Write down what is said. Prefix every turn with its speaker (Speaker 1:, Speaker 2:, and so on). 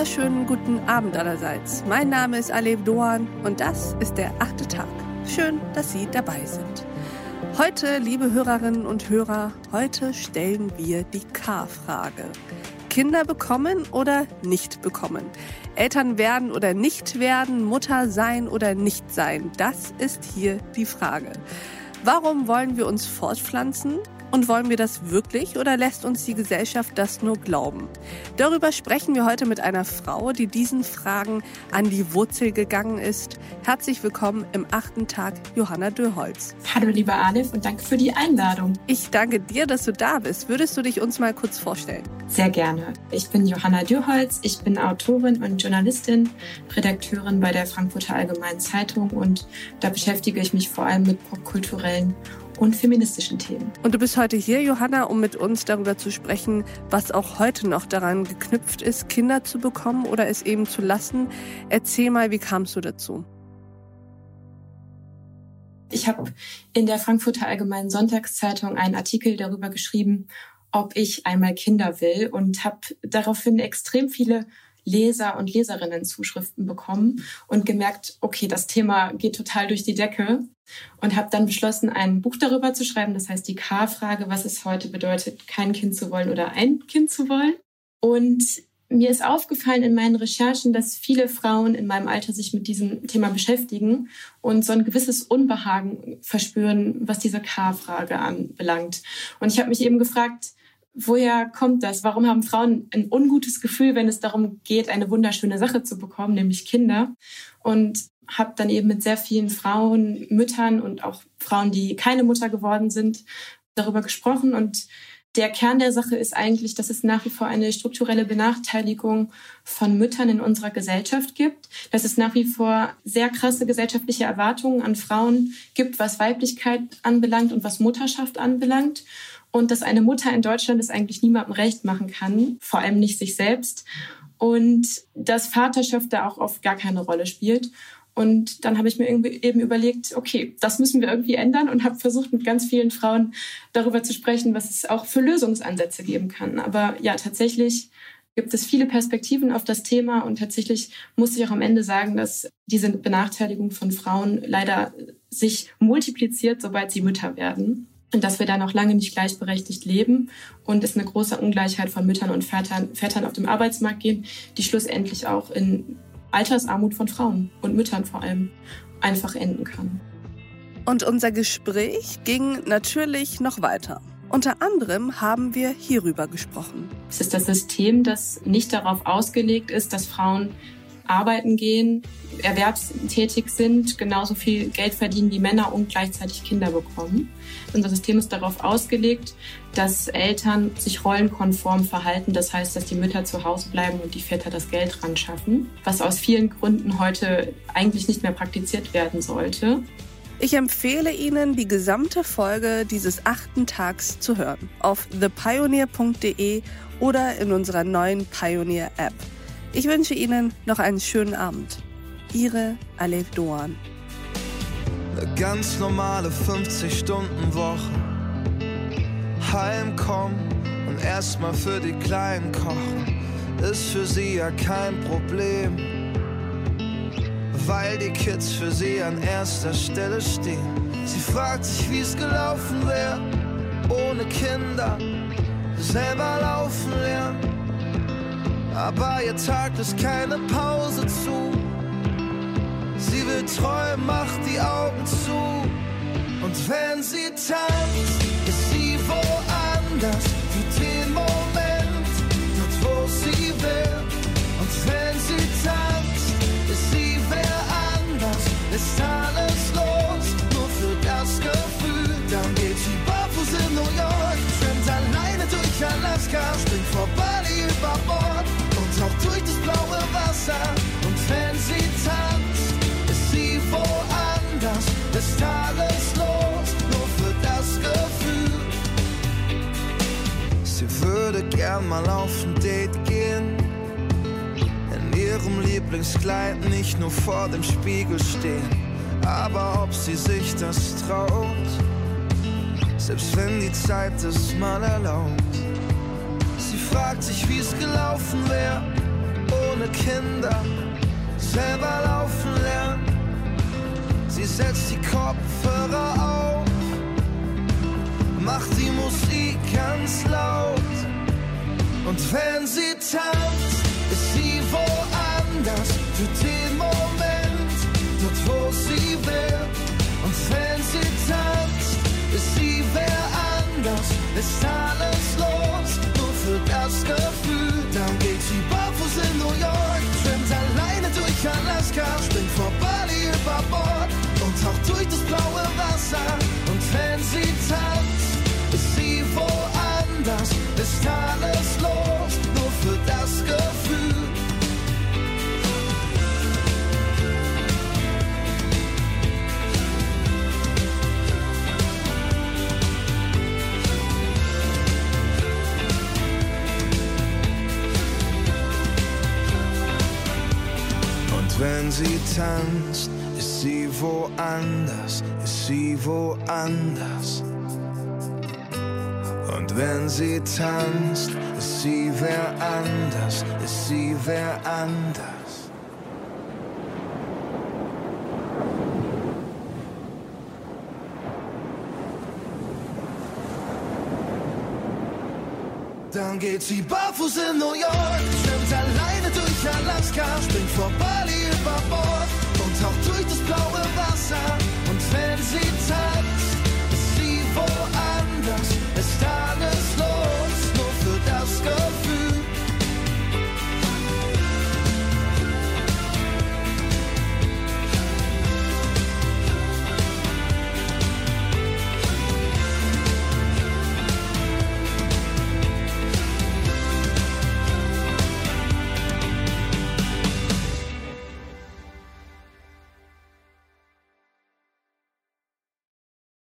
Speaker 1: wunderschönen guten Abend allerseits. Mein Name ist Alev Doan und das ist der achte Tag. Schön, dass Sie dabei sind. Heute, liebe Hörerinnen und Hörer, heute stellen wir die K-Frage. Kinder bekommen oder nicht bekommen? Eltern werden oder nicht werden, Mutter sein oder nicht sein? Das ist hier die Frage. Warum wollen wir uns fortpflanzen? Und wollen wir das wirklich oder lässt uns die Gesellschaft das nur glauben? Darüber sprechen wir heute mit einer Frau, die diesen Fragen an die Wurzel gegangen ist. Herzlich willkommen im achten Tag, Johanna Döholz.
Speaker 2: Hallo, lieber Alef, und danke für die Einladung.
Speaker 1: Ich danke dir, dass du da bist. Würdest du dich uns mal kurz vorstellen?
Speaker 2: Sehr gerne. Ich bin Johanna Dürholz. Ich bin Autorin und Journalistin, Redakteurin bei der Frankfurter Allgemeinen Zeitung und da beschäftige ich mich vor allem mit popkulturellen und feministischen Themen.
Speaker 1: Und du bist heute hier, Johanna, um mit uns darüber zu sprechen, was auch heute noch daran geknüpft ist, Kinder zu bekommen oder es eben zu lassen. Erzähl mal, wie kamst du dazu?
Speaker 2: Ich habe in der Frankfurter Allgemeinen Sonntagszeitung einen Artikel darüber geschrieben, ob ich einmal Kinder will und habe daraufhin extrem viele Leser und Leserinnen Zuschriften bekommen und gemerkt, okay, das Thema geht total durch die Decke und habe dann beschlossen, ein Buch darüber zu schreiben. Das heißt die K-Frage, was es heute bedeutet, kein Kind zu wollen oder ein Kind zu wollen. Und mir ist aufgefallen in meinen Recherchen, dass viele Frauen in meinem Alter sich mit diesem Thema beschäftigen und so ein gewisses Unbehagen verspüren, was diese K-Frage anbelangt. Und ich habe mich eben gefragt, woher kommt das? Warum haben Frauen ein ungutes Gefühl, wenn es darum geht, eine wunderschöne Sache zu bekommen, nämlich Kinder? Und habe dann eben mit sehr vielen Frauen, Müttern und auch Frauen, die keine Mutter geworden sind, darüber gesprochen. Und der Kern der Sache ist eigentlich, dass es nach wie vor eine strukturelle Benachteiligung von Müttern in unserer Gesellschaft gibt, dass es nach wie vor sehr krasse gesellschaftliche Erwartungen an Frauen gibt, was Weiblichkeit anbelangt und was Mutterschaft anbelangt und dass eine Mutter in Deutschland es eigentlich niemandem recht machen kann, vor allem nicht sich selbst und dass Vaterschaft da auch oft gar keine Rolle spielt. Und dann habe ich mir eben überlegt, okay, das müssen wir irgendwie ändern und habe versucht, mit ganz vielen Frauen darüber zu sprechen, was es auch für Lösungsansätze geben kann. Aber ja, tatsächlich gibt es viele Perspektiven auf das Thema und tatsächlich muss ich auch am Ende sagen, dass diese Benachteiligung von Frauen leider sich multipliziert, sobald sie Mütter werden und dass wir da noch lange nicht gleichberechtigt leben und es eine große Ungleichheit von Müttern und Vätern, Vätern auf dem Arbeitsmarkt gehen, die schlussendlich auch in Altersarmut von Frauen und Müttern vor allem einfach enden kann.
Speaker 1: Und unser Gespräch ging natürlich noch weiter. Unter anderem haben wir hierüber gesprochen.
Speaker 2: Es ist das System, das nicht darauf ausgelegt ist, dass Frauen arbeiten gehen, erwerbstätig sind, genauso viel Geld verdienen wie Männer und gleichzeitig Kinder bekommen. Unser System ist darauf ausgelegt, dass Eltern sich rollenkonform verhalten. Das heißt, dass die Mütter zu Hause bleiben und die Väter das Geld ran schaffen, was aus vielen Gründen heute eigentlich nicht mehr praktiziert werden sollte.
Speaker 1: Ich empfehle Ihnen, die gesamte Folge dieses achten Tags zu hören auf thepioneer.de oder in unserer neuen Pioneer App. Ich wünsche Ihnen noch einen schönen Abend. Ihre Alef Doan.
Speaker 3: Eine ganz normale 50-Stunden-Woche. Heimkommen und erstmal für die Kleinen kochen, ist für sie ja kein Problem. Weil die Kids für sie an erster Stelle stehen. Sie fragt sich, wie es gelaufen wäre, ohne Kinder, selber laufen lernen aber ihr Tag ist keine Pause zu. Sie will träumen, macht die Augen zu. Und wenn sie tanzt, ist alles los, nur für das Gefühl. Sie würde gern mal auf Date gehen, in ihrem Lieblingskleid nicht nur vor dem Spiegel stehen, aber ob sie sich das traut, selbst wenn die Zeit es mal erlaubt fragt sich, wie es gelaufen wäre, ohne Kinder selber laufen lernen. Sie setzt die Kopfhörer auf, macht die Musik ganz laut. Und wenn sie tanzt, ist sie woanders für den Moment, dort wo sie will. Und wenn sie tanzt, ist sie wer anders, ist wenn sie tanzt, ist sie woanders, ist sie woanders. Und wenn sie tanzt, ist sie wer anders, ist sie wer anders. Dann geht sie barfuß in New York, schwimmt alleine durch Alaska, springt vorbei über Bord und taucht durch das blaue Wasser. Und wenn sie tanzt, ist sie woanders. Ist da